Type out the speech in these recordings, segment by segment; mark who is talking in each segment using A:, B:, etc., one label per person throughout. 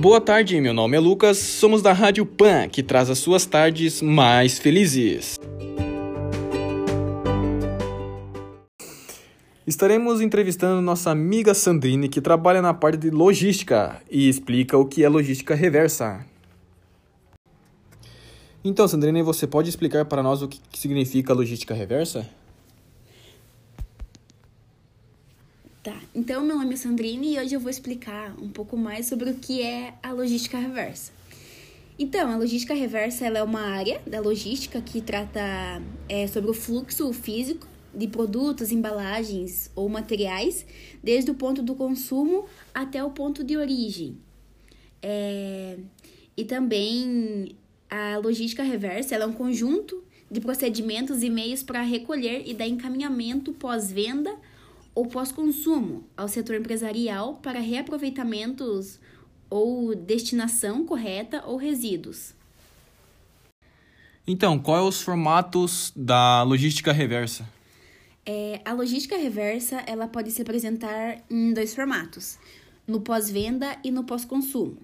A: Boa tarde, meu nome é Lucas, somos da Rádio Pan, que traz as suas tardes mais felizes. Estaremos entrevistando nossa amiga Sandrine, que trabalha na parte de logística e explica o que é logística reversa. Então, Sandrine, você pode explicar para nós o que significa logística reversa?
B: Tá, então meu nome é Sandrine e hoje eu vou explicar um pouco mais sobre o que é a logística reversa. Então, a logística reversa ela é uma área da logística que trata é, sobre o fluxo físico de produtos, embalagens ou materiais, desde o ponto do consumo até o ponto de origem. É, e também a logística reversa é um conjunto de procedimentos e meios para recolher e dar encaminhamento pós-venda ou pós-consumo ao setor empresarial para reaproveitamentos ou destinação correta ou resíduos.
A: Então, quais os formatos da logística reversa?
B: É, a logística reversa ela pode se apresentar em dois formatos: no pós-venda e no pós-consumo.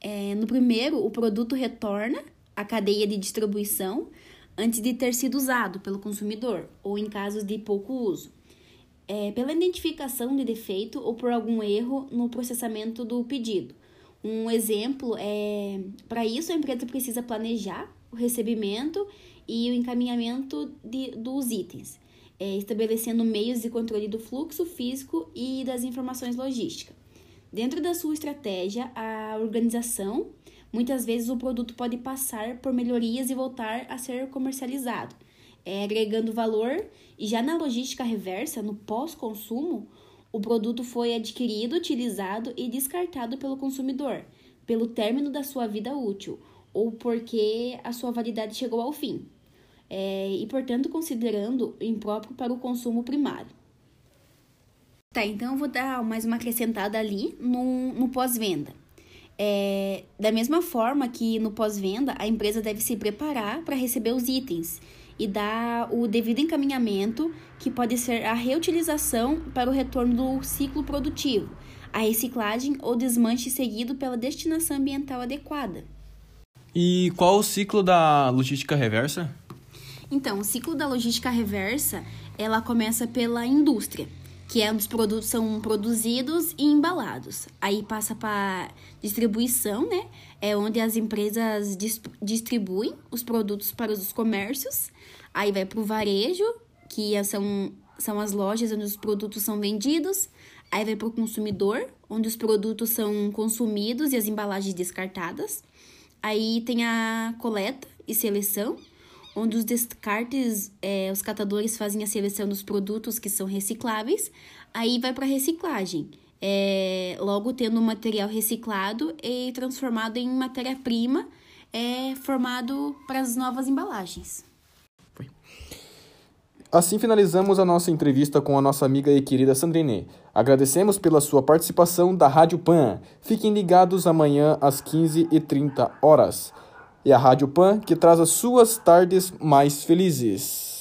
B: É, no primeiro, o produto retorna à cadeia de distribuição antes de ter sido usado pelo consumidor ou em casos de pouco uso é, pela identificação de defeito ou por algum erro no processamento do pedido. Um exemplo é, para isso a empresa precisa planejar o recebimento e o encaminhamento de, dos itens, é, estabelecendo meios de controle do fluxo físico e das informações logísticas. Dentro da sua estratégia, a organização, muitas vezes o produto pode passar por melhorias e voltar a ser comercializado é, agregando valor. E já na logística reversa, no pós-consumo, o produto foi adquirido, utilizado e descartado pelo consumidor, pelo término da sua vida útil ou porque a sua validade chegou ao fim, é, e portanto considerando impróprio para o consumo primário. Tá, então eu vou dar mais uma acrescentada ali no, no pós-venda. É, da mesma forma que no pós-venda, a empresa deve se preparar para receber os itens e dar o devido encaminhamento, que pode ser a reutilização para o retorno do ciclo produtivo, a reciclagem ou desmanche seguido pela destinação ambiental adequada.
A: E qual o ciclo da logística reversa?
B: Então, o ciclo da logística reversa, ela começa pela indústria, que é os produtos são produzidos e embalados. Aí passa para distribuição, né? É onde as empresas distribuem os produtos para os comércios. Aí vai para o varejo, que é, são, são as lojas onde os produtos são vendidos. Aí vai para o consumidor, onde os produtos são consumidos e as embalagens descartadas. Aí tem a coleta e seleção, onde os descartes, é, os catadores fazem a seleção dos produtos que são recicláveis, aí vai para reciclagem. É, logo tendo o material reciclado e transformado em matéria-prima, é, formado para as novas embalagens.
A: Assim finalizamos a nossa entrevista com a nossa amiga e querida Sandrine. Agradecemos pela sua participação da Rádio Pan. Fiquem ligados amanhã às 15h30 horas. E a Rádio Pan que traz as suas tardes mais felizes.